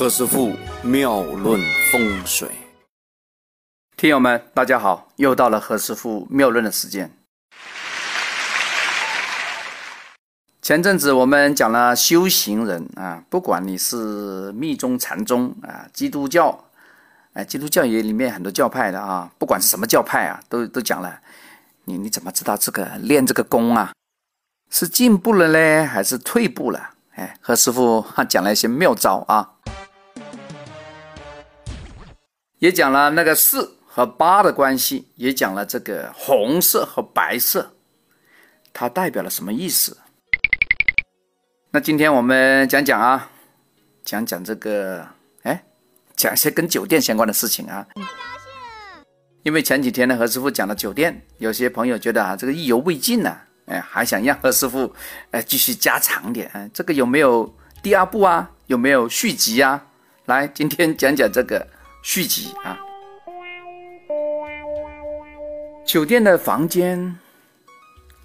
何师傅妙论风水，听友们，大家好，又到了何师傅妙论的时间。前阵子我们讲了修行人啊，不管你是密宗、禅宗啊，基督教，哎，基督教也里面很多教派的啊，不管是什么教派啊，都都讲了，你你怎么知道这个练这个功啊，是进步了嘞，还是退步了？哎，何师傅 讲了一些妙招啊。也讲了那个四和八的关系，也讲了这个红色和白色，它代表了什么意思？那今天我们讲讲啊，讲讲这个，哎，讲一些跟酒店相关的事情啊。因为前几天呢，何师傅讲了酒店，有些朋友觉得啊，这个意犹未尽呢，哎，还想让何师傅哎继续加长点，哎，这个有没有第二部啊？有没有续集啊？来，今天讲讲这个。续集啊！酒店的房间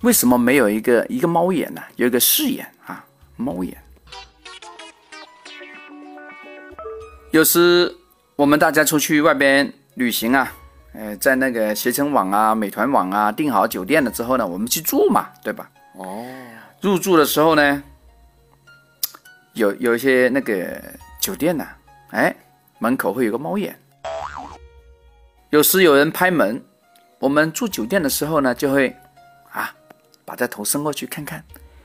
为什么没有一个一个猫眼呢？有一个视眼啊，猫眼。有时我们大家出去外边旅行啊，呃，在那个携程网啊、美团网啊订好酒店了之后呢，我们去住嘛，对吧？哦。入住的时候呢，有有一些那个酒店呢，哎。门口会有个猫眼，有时有人拍门，我们住酒店的时候呢，就会啊，把这头伸过去看看，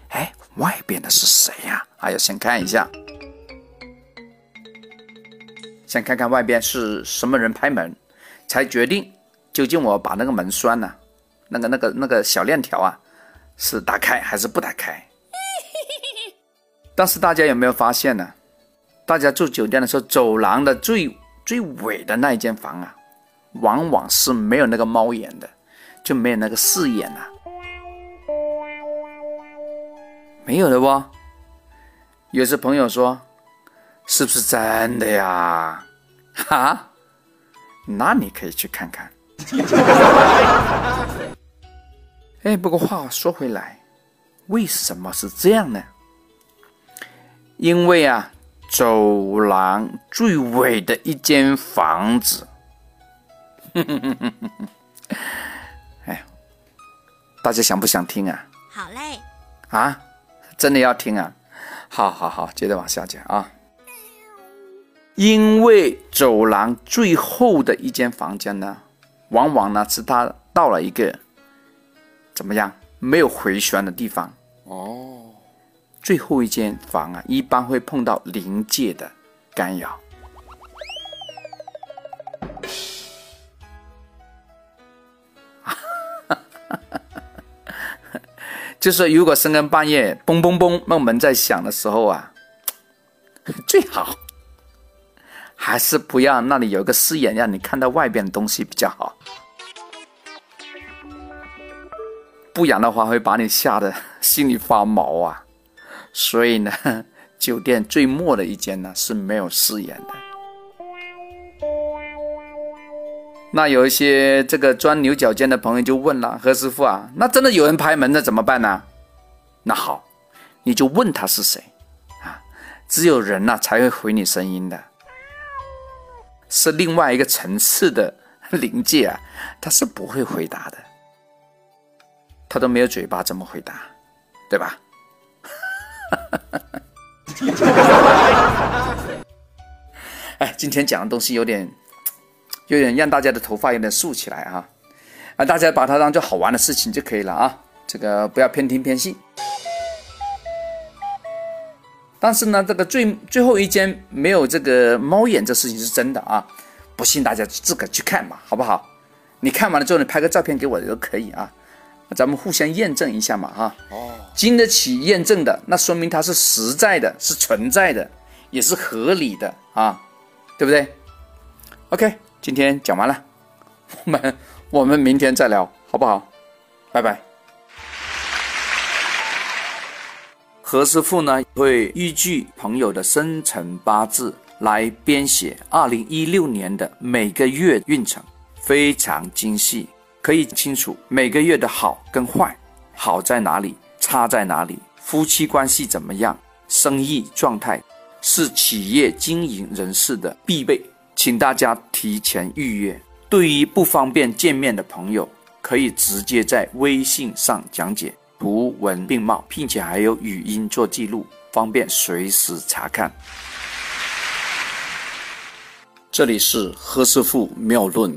哎，外边的是谁呀？还要先看一下，先看看外边是什么人拍门，才决定究竟我把那个门栓呢，那个那个那个小链条啊，是打开还是不打开？但是大家有没有发现呢？大家住酒店的时候，走廊的最最尾的那一间房啊，往往是没有那个猫眼的，就没有那个视眼啊，没有的不？有些朋友说，是不是真的呀？哈，那你可以去看看。哎，不过话说回来，为什么是这样呢？因为啊。走廊最尾的一间房子，哎，大家想不想听啊？好嘞，啊，真的要听啊？好好好，接着往下讲啊。因为走廊最后的一间房间呢，往往呢是他到了一个怎么样没有回旋的地方哦。最后一间房啊，一般会碰到临界的干扰，就是如果深更半夜，嘣嘣嘣，那门在响的时候啊，最好还是不要那里有个视眼，让你看到外边的东西比较好，不然的话会把你吓得心里发毛啊。所以呢，酒店最末的一间呢是没有视眼的。那有一些这个钻牛角尖的朋友就问了何师傅啊，那真的有人拍门那怎么办呢？那好，你就问他是谁啊？只有人呐才会回你声音的，是另外一个层次的 灵界啊，他是不会回答的，他都没有嘴巴怎么回答，对吧？哎，今天讲的东西有点，有点让大家的头发有点竖起来啊！啊，大家把它当做好玩的事情就可以了啊，这个不要偏听偏信。但是呢，这个最最后一间没有这个猫眼，这事情是真的啊！不信大家自个去看嘛，好不好？你看完了之后，你拍个照片给我都可以啊。咱们互相验证一下嘛，哈，哦，经得起验证的，那说明它是实在的，是存在的，也是合理的啊，对不对？OK，今天讲完了，我们我们明天再聊，好不好？拜拜。何师傅呢会依据朋友的生辰八字来编写二零一六年的每个月运程，非常精细。可以清楚每个月的好跟坏，好在哪里，差在哪里，夫妻关系怎么样，生意状态，是企业经营人士的必备，请大家提前预约。对于不方便见面的朋友，可以直接在微信上讲解，图文并茂，并且还有语音做记录，方便随时查看。这里是何师傅妙论，